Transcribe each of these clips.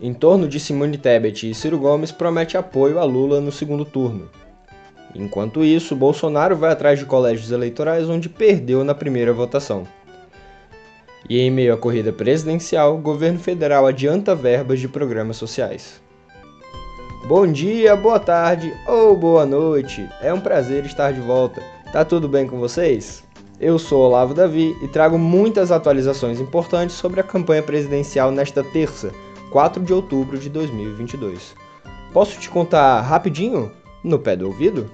em torno de Simone Tebet e Ciro Gomes promete apoio a Lula no segundo turno. Enquanto isso, Bolsonaro vai atrás de colégios eleitorais onde perdeu na primeira votação. E em meio à corrida presidencial, o governo federal adianta verbas de programas sociais. Bom dia, boa tarde ou boa noite. É um prazer estar de volta. Tá tudo bem com vocês? Eu sou Olavo Davi e trago muitas atualizações importantes sobre a campanha presidencial nesta terça, 4 de outubro de 2022. Posso te contar rapidinho? No pé do ouvido?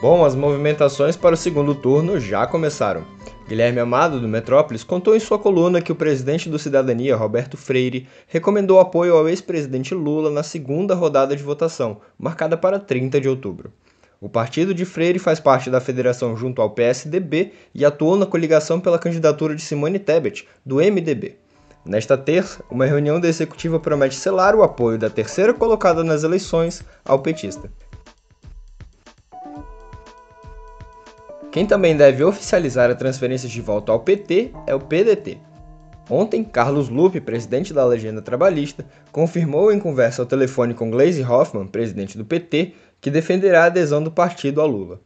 Bom, as movimentações para o segundo turno já começaram. Guilherme Amado, do Metrópolis, contou em sua coluna que o presidente do Cidadania, Roberto Freire, recomendou apoio ao ex-presidente Lula na segunda rodada de votação, marcada para 30 de outubro. O partido de Freire faz parte da federação junto ao PSDB e atuou na coligação pela candidatura de Simone Tebet, do MDB. Nesta terça, uma reunião da executiva promete selar o apoio da terceira colocada nas eleições ao petista. Quem também deve oficializar a transferência de volta ao PT é o PDT. Ontem, Carlos Lupe, presidente da Legenda Trabalhista, confirmou em conversa ao telefone com Gleisi Hoffmann, presidente do PT, que defenderá a adesão do partido a Lula.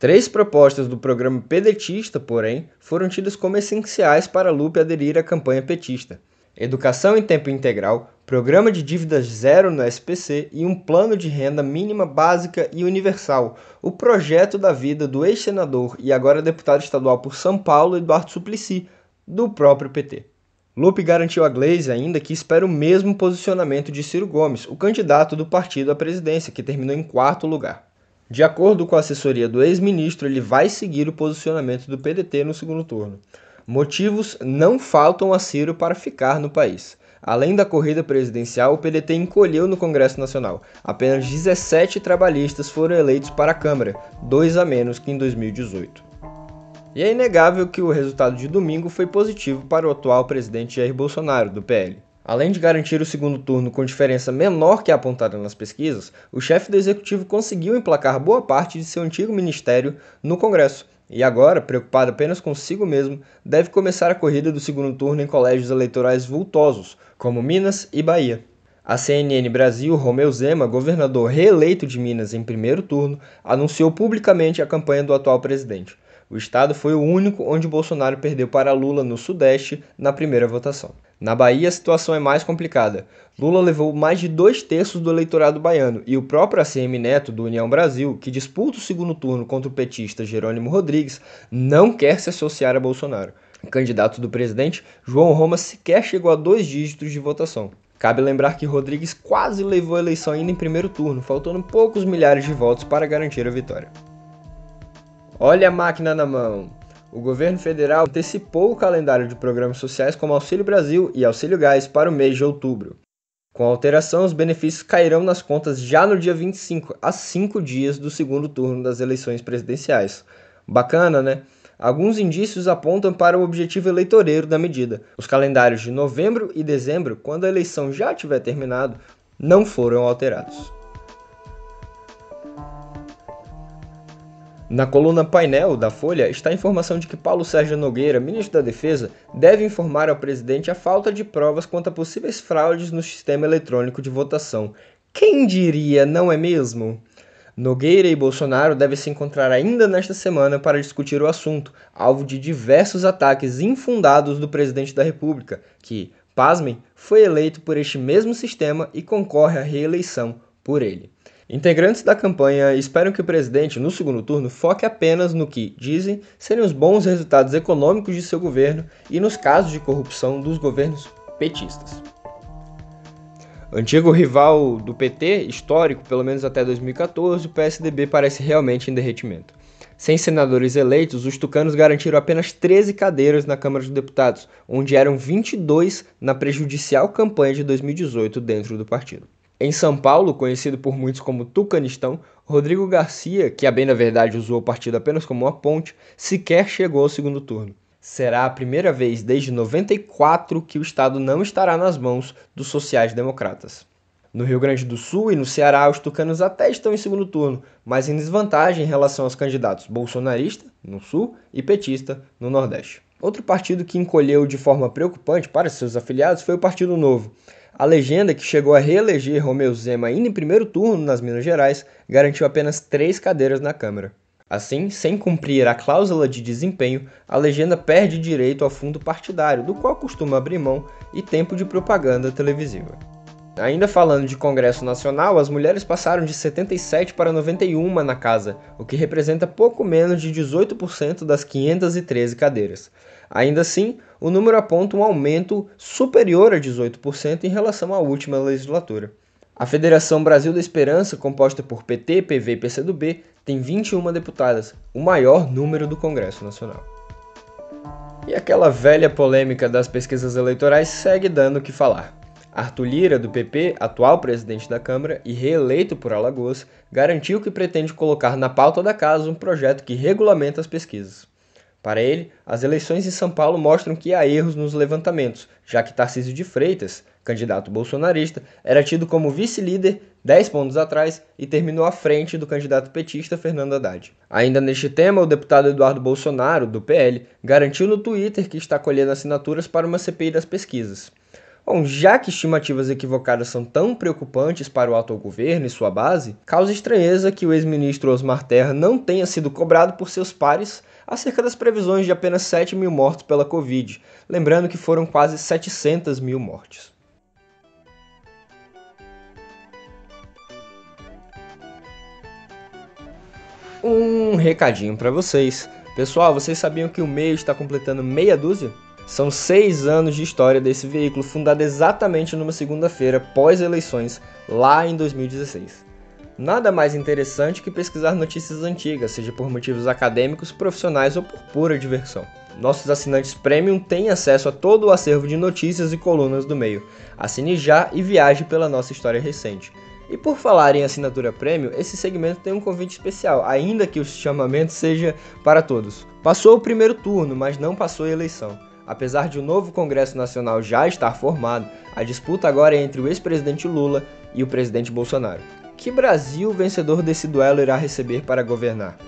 Três propostas do programa pedetista, porém, foram tidas como essenciais para Lupe aderir à campanha petista: educação em tempo integral, programa de dívidas zero no SPC e um plano de renda mínima básica e universal, o projeto da vida do ex-senador e agora deputado estadual por São Paulo, Eduardo Suplicy, do próprio PT. Lupe garantiu a Glaze ainda que espera o mesmo posicionamento de Ciro Gomes, o candidato do partido à presidência, que terminou em quarto lugar. De acordo com a assessoria do ex-ministro, ele vai seguir o posicionamento do PDT no segundo turno. Motivos não faltam a Ciro para ficar no país. Além da corrida presidencial, o PDT encolheu no Congresso Nacional. Apenas 17 trabalhistas foram eleitos para a Câmara, dois a menos que em 2018. E é inegável que o resultado de domingo foi positivo para o atual presidente Jair Bolsonaro, do PL. Além de garantir o segundo turno com diferença menor que a apontada nas pesquisas, o chefe do executivo conseguiu emplacar boa parte de seu antigo ministério no Congresso, e agora, preocupado apenas consigo mesmo, deve começar a corrida do segundo turno em colégios eleitorais vultosos, como Minas e Bahia. A CNN Brasil, Romeu Zema, governador reeleito de Minas em primeiro turno, anunciou publicamente a campanha do atual presidente. O estado foi o único onde Bolsonaro perdeu para Lula no Sudeste na primeira votação. Na Bahia, a situação é mais complicada. Lula levou mais de dois terços do eleitorado baiano e o próprio ACM Neto, do União Brasil, que disputa o segundo turno contra o petista Jerônimo Rodrigues, não quer se associar a Bolsonaro. Candidato do presidente, João Roma, sequer chegou a dois dígitos de votação. Cabe lembrar que Rodrigues quase levou a eleição ainda em primeiro turno, faltando poucos milhares de votos para garantir a vitória. Olha a máquina na mão! O governo federal antecipou o calendário de programas sociais como Auxílio Brasil e Auxílio Gás para o mês de outubro. Com a alteração, os benefícios cairão nas contas já no dia 25, a cinco dias do segundo turno das eleições presidenciais. Bacana, né? Alguns indícios apontam para o objetivo eleitoreiro da medida. Os calendários de novembro e dezembro, quando a eleição já tiver terminado, não foram alterados. Na coluna painel da Folha está a informação de que Paulo Sérgio Nogueira, ministro da Defesa, deve informar ao presidente a falta de provas quanto a possíveis fraudes no sistema eletrônico de votação. Quem diria, não é mesmo? Nogueira e Bolsonaro devem se encontrar ainda nesta semana para discutir o assunto, alvo de diversos ataques infundados do presidente da República, que, pasmem, foi eleito por este mesmo sistema e concorre à reeleição por ele. Integrantes da campanha esperam que o presidente, no segundo turno, foque apenas no que, dizem, serem os bons resultados econômicos de seu governo e nos casos de corrupção dos governos petistas. Antigo rival do PT, histórico pelo menos até 2014, o PSDB parece realmente em derretimento. Sem senadores eleitos, os tucanos garantiram apenas 13 cadeiras na Câmara dos Deputados, onde eram 22 na prejudicial campanha de 2018 dentro do partido. Em São Paulo, conhecido por muitos como Tucanistão, Rodrigo Garcia, que a bem da verdade usou o partido apenas como uma ponte, sequer chegou ao segundo turno. Será a primeira vez desde 94 que o estado não estará nas mãos dos sociais-democratas. No Rio Grande do Sul e no Ceará, os tucanos até estão em segundo turno, mas em desvantagem em relação aos candidatos bolsonarista, no Sul, e petista, no Nordeste. Outro partido que encolheu de forma preocupante para seus afiliados foi o Partido Novo. A legenda, que chegou a reeleger Romeu Zema ainda em primeiro turno nas Minas Gerais, garantiu apenas três cadeiras na Câmara. Assim, sem cumprir a cláusula de desempenho, a legenda perde direito ao fundo partidário, do qual costuma abrir mão, e tempo de propaganda televisiva. Ainda falando de Congresso Nacional, as mulheres passaram de 77 para 91 na casa, o que representa pouco menos de 18% das 513 cadeiras. Ainda assim, o número aponta um aumento superior a 18% em relação à última legislatura. A Federação Brasil da Esperança, composta por PT, PV e PCdoB, tem 21 deputadas, o maior número do Congresso Nacional. E aquela velha polêmica das pesquisas eleitorais segue dando o que falar. Arthur Lira, do PP, atual presidente da Câmara e reeleito por Alagoas, garantiu que pretende colocar na pauta da casa um projeto que regulamenta as pesquisas. Para ele, as eleições em São Paulo mostram que há erros nos levantamentos, já que Tarcísio de Freitas, candidato bolsonarista, era tido como vice-líder 10 pontos atrás e terminou à frente do candidato petista Fernando Haddad. Ainda neste tema, o deputado Eduardo Bolsonaro, do PL, garantiu no Twitter que está colhendo assinaturas para uma CPI das pesquisas. Bom, já que estimativas equivocadas são tão preocupantes para o atual governo e sua base, causa estranheza que o ex-ministro Osmar Terra não tenha sido cobrado por seus pares acerca das previsões de apenas 7 mil mortos pela Covid, lembrando que foram quase 700 mil mortes. Um recadinho para vocês. Pessoal, vocês sabiam que o meio está completando meia dúzia? São seis anos de história desse veículo, fundado exatamente numa segunda-feira pós-eleições, lá em 2016. Nada mais interessante que pesquisar notícias antigas, seja por motivos acadêmicos, profissionais ou por pura diversão. Nossos assinantes premium têm acesso a todo o acervo de notícias e colunas do meio. Assine já e viaje pela nossa história recente. E por falar em assinatura premium, esse segmento tem um convite especial, ainda que o chamamento seja para todos. Passou o primeiro turno, mas não passou a eleição. Apesar de o novo Congresso Nacional já estar formado, a disputa agora é entre o ex-presidente Lula e o presidente Bolsonaro. Que Brasil vencedor desse duelo irá receber para governar?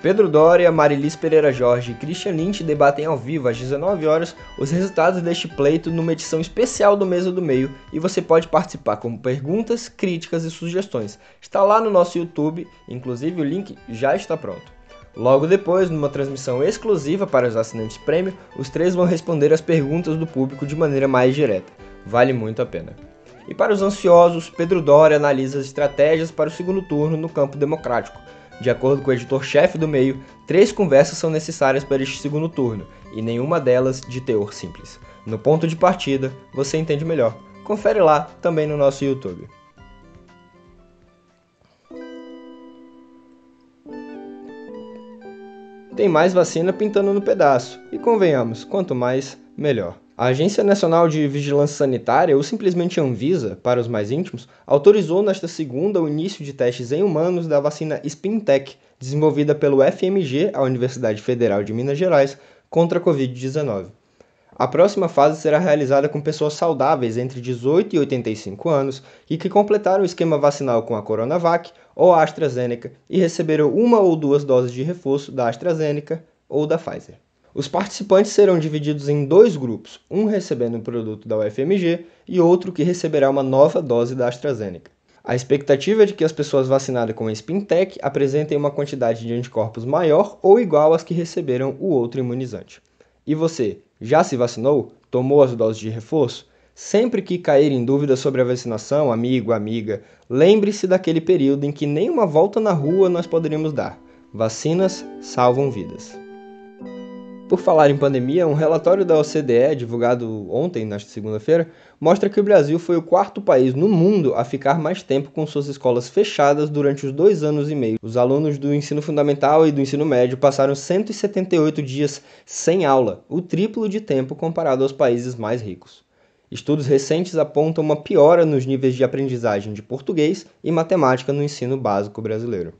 Pedro Doria, Marilis Pereira Jorge e Christian Lynch debatem ao vivo às 19 horas os resultados deste pleito numa edição especial do Mesa do Meio e você pode participar com perguntas, críticas e sugestões. Está lá no nosso YouTube, inclusive o link já está pronto. Logo depois, numa transmissão exclusiva para os assinantes prêmio, os três vão responder as perguntas do público de maneira mais direta. Vale muito a pena. E para os ansiosos, Pedro Doria analisa as estratégias para o segundo turno no campo democrático. De acordo com o editor-chefe do meio, três conversas são necessárias para este segundo turno, e nenhuma delas de teor simples. No ponto de partida, você entende melhor. Confere lá também no nosso YouTube. tem mais vacina pintando no pedaço. E convenhamos, quanto mais, melhor. A Agência Nacional de Vigilância Sanitária, ou simplesmente Anvisa, para os mais íntimos, autorizou nesta segunda o início de testes em humanos da vacina Spintec, desenvolvida pelo FMG, a Universidade Federal de Minas Gerais, contra a Covid-19. A próxima fase será realizada com pessoas saudáveis entre 18 e 85 anos e que completaram o esquema vacinal com a Coronavac ou a AstraZeneca e receberam uma ou duas doses de reforço da AstraZeneca ou da Pfizer. Os participantes serão divididos em dois grupos, um recebendo um produto da UFMG e outro que receberá uma nova dose da AstraZeneca. A expectativa é de que as pessoas vacinadas com a Spintec apresentem uma quantidade de anticorpos maior ou igual às que receberam o outro imunizante. E você, já se vacinou? Tomou as doses de reforço? Sempre que cair em dúvida sobre a vacinação, amigo, amiga, lembre-se daquele período em que nem uma volta na rua nós poderíamos dar. Vacinas salvam vidas. Por falar em pandemia, um relatório da OCDE, divulgado ontem, nesta segunda-feira, mostra que o Brasil foi o quarto país no mundo a ficar mais tempo com suas escolas fechadas durante os dois anos e meio. Os alunos do ensino fundamental e do ensino médio passaram 178 dias sem aula, o triplo de tempo comparado aos países mais ricos. Estudos recentes apontam uma piora nos níveis de aprendizagem de português e matemática no ensino básico brasileiro.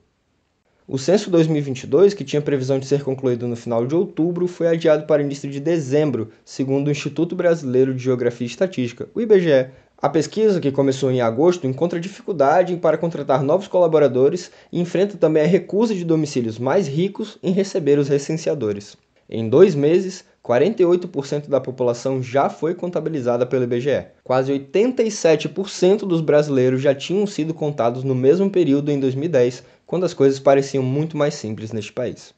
O censo 2022, que tinha previsão de ser concluído no final de outubro, foi adiado para início de dezembro, segundo o Instituto Brasileiro de Geografia e Estatística, o IBGE. A pesquisa, que começou em agosto, encontra dificuldade para contratar novos colaboradores e enfrenta também a recusa de domicílios mais ricos em receber os recenseadores. Em dois meses, 48% da população já foi contabilizada pelo IBGE. Quase 87% dos brasileiros já tinham sido contados no mesmo período em 2010, quando as coisas pareciam muito mais simples neste país.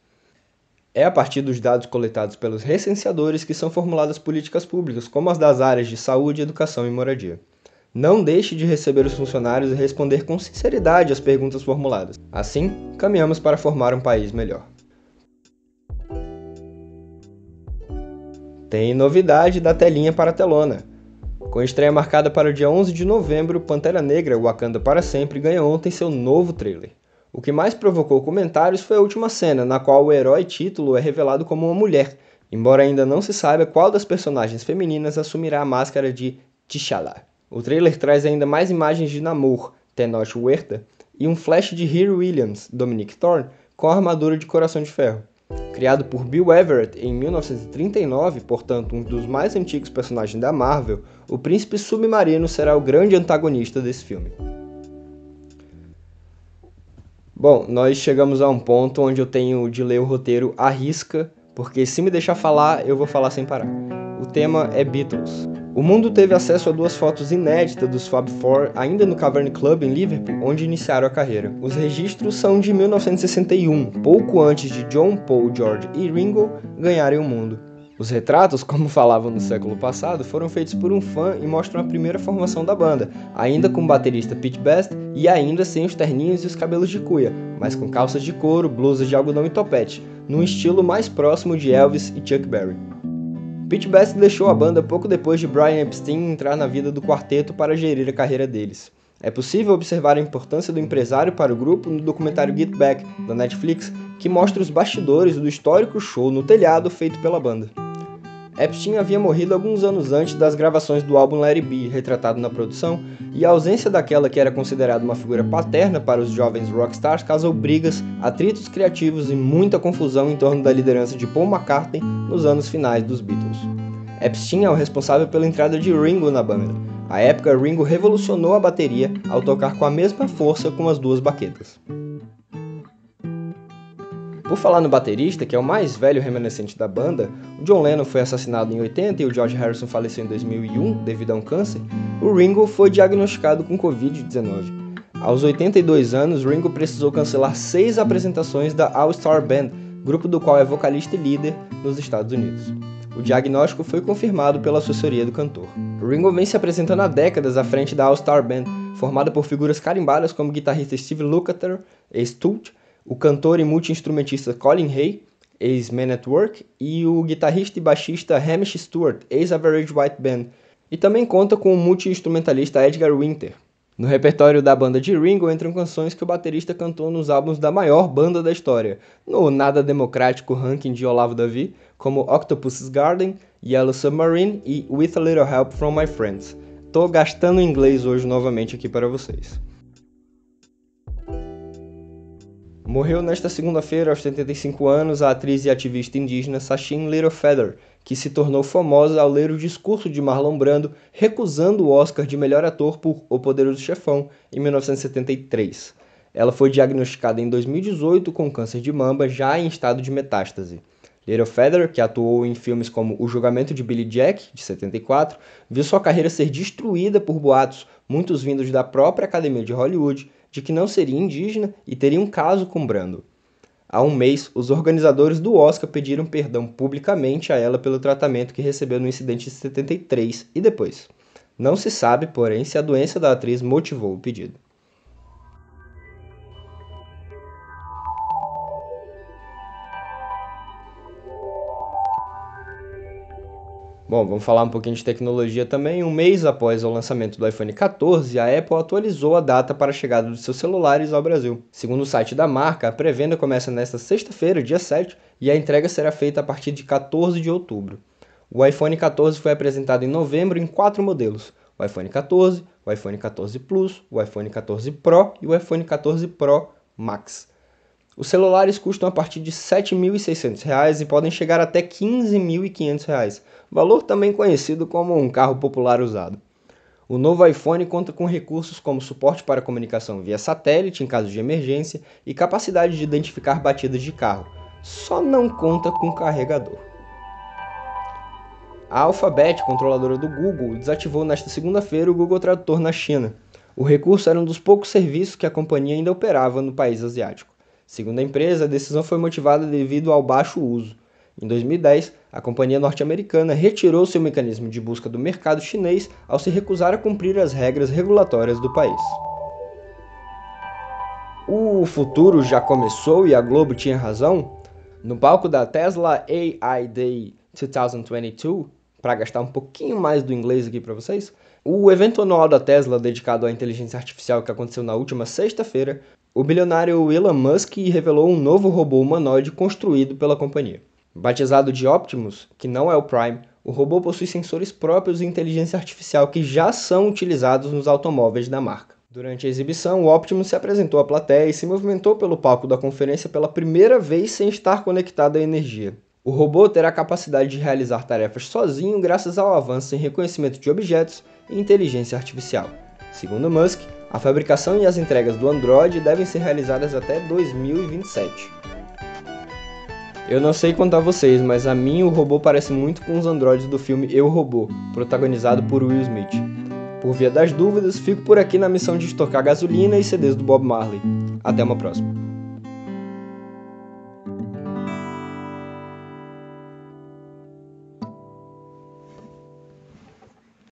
É a partir dos dados coletados pelos recenseadores que são formuladas políticas públicas, como as das áreas de saúde, educação e moradia. Não deixe de receber os funcionários e responder com sinceridade às perguntas formuladas. Assim, caminhamos para formar um país melhor. Tem novidade da telinha para a telona. Com estreia marcada para o dia 11 de novembro, Pantera Negra Wakanda para Sempre ganha ontem seu novo trailer. O que mais provocou comentários foi a última cena, na qual o herói título é revelado como uma mulher, embora ainda não se saiba qual das personagens femininas assumirá a máscara de T'Challa. O trailer traz ainda mais imagens de Namor, Tenoch Huerta, e um flash de Hero Williams, Dominic Thorne, com a armadura de Coração de Ferro. Criado por Bill Everett em 1939, portanto um dos mais antigos personagens da Marvel, o Príncipe Submarino será o grande antagonista desse filme. Bom, nós chegamos a um ponto onde eu tenho de ler o roteiro à risca, porque se me deixar falar, eu vou falar sem parar. O tema é Beatles. O mundo teve acesso a duas fotos inéditas dos Fab Four ainda no Cavern Club em Liverpool, onde iniciaram a carreira. Os registros são de 1961, pouco antes de John, Paul, George e Ringo ganharem o mundo. Os retratos, como falavam no século passado, foram feitos por um fã e mostram a primeira formação da banda, ainda com o baterista Pete Best e ainda sem os terninhos e os cabelos de cuia, mas com calças de couro, blusas de algodão e topete, num estilo mais próximo de Elvis e Chuck Berry. Pete Best deixou a banda pouco depois de Brian Epstein entrar na vida do quarteto para gerir a carreira deles. É possível observar a importância do empresário para o grupo no documentário Get Back, da Netflix, que mostra os bastidores do histórico show no telhado feito pela banda. Epstein havia morrido alguns anos antes das gravações do álbum It Be, retratado na produção, e a ausência daquela que era considerada uma figura paterna para os jovens rockstars causou brigas, atritos criativos e muita confusão em torno da liderança de Paul McCartney nos anos finais dos Beatles. Epstein é o responsável pela entrada de Ringo na banda. À época, Ringo revolucionou a bateria ao tocar com a mesma força com as duas baquetas. Por falar no baterista, que é o mais velho remanescente da banda, o John Lennon foi assassinado em 80 e o George Harrison faleceu em 2001 devido a um câncer, o Ringo foi diagnosticado com Covid-19. Aos 82 anos, Ringo precisou cancelar seis apresentações da All Star Band, grupo do qual é vocalista e líder nos Estados Unidos. O diagnóstico foi confirmado pela assessoria do cantor. Ringo vem se apresentando há décadas à frente da All Star Band, formada por figuras carimbadas como o guitarrista Steve Lukather, ex-Tool, o cantor e multi-instrumentista Colin Hay, ex-Man at Work, e o guitarrista e baixista Hamish Stewart, ex-Average White Band, e também conta com o multi-instrumentalista Edgar Winter. No repertório da banda de Ringo entram canções que o baterista cantou nos álbuns da maior banda da história, no nada democrático ranking de Olavo Davi, como Octopus's Garden, Yellow Submarine e With a Little Help from My Friends. Tô gastando inglês hoje novamente aqui para vocês. Morreu nesta segunda-feira, aos 75 anos, a atriz e ativista indígena Sachin Little Feather, que se tornou famosa ao ler o discurso de Marlon Brando recusando o Oscar de melhor ator por O Poderoso Chefão, em 1973. Ela foi diagnosticada em 2018 com câncer de mama, já em estado de metástase. Little Feather, que atuou em filmes como O Julgamento de Billy Jack, de 74, viu sua carreira ser destruída por boatos, muitos vindos da própria Academia de Hollywood, de que não seria indígena e teria um caso com Brando. Há um mês, os organizadores do Oscar pediram perdão publicamente a ela pelo tratamento que recebeu no incidente de 73 e depois. Não se sabe, porém, se a doença da atriz motivou o pedido. Bom, vamos falar um pouquinho de tecnologia também. Um mês após o lançamento do iPhone 14, a Apple atualizou a data para a chegada dos seus celulares ao Brasil. Segundo o site da marca, a pré-venda começa nesta sexta-feira, dia 7, e a entrega será feita a partir de 14 de outubro. O iPhone 14 foi apresentado em novembro em quatro modelos: o iPhone 14, o iPhone 14 Plus, o iPhone 14 Pro e o iPhone 14 Pro Max. Os celulares custam a partir de R$ 7.600 e podem chegar até R$ 15.500, valor também conhecido como um carro popular usado. O novo iPhone conta com recursos como suporte para comunicação via satélite em caso de emergência e capacidade de identificar batidas de carro. só não conta com carregador. A Alphabet, controladora do Google, desativou nesta segunda-feira o Google Tradutor na China. O recurso era um dos poucos serviços que a companhia ainda operava no país asiático. Segundo a empresa, a decisão foi motivada devido ao baixo uso. Em 2010, a companhia norte-americana retirou seu mecanismo de busca do mercado chinês ao se recusar a cumprir as regras regulatórias do país. O futuro já começou e a Globo tinha razão? No palco da Tesla AI Day 2022, para gastar um pouquinho mais do inglês aqui para vocês, o evento anual da Tesla dedicado à inteligência artificial que aconteceu na última sexta-feira, o bilionário Elon Musk revelou um novo robô humanoide construído pela companhia. Batizado de Optimus, que não é o Prime, o robô possui sensores próprios e inteligência artificial que já são utilizados nos automóveis da marca. Durante a exibição, o Optimus se apresentou à plateia e se movimentou pelo palco da conferência pela primeira vez sem estar conectado à energia. O robô terá a capacidade de realizar tarefas sozinho graças ao avanço em reconhecimento de objetos e inteligência artificial. Segundo Musk, a fabricação e as entregas do Android devem ser realizadas até 2027. Eu não sei a vocês, mas a mim o robô parece muito com os androides do filme Eu Robô, protagonizado por Will Smith. Por via das dúvidas, fico por aqui na missão de estocar gasolina e CDs do Bob Marley. Até uma próxima.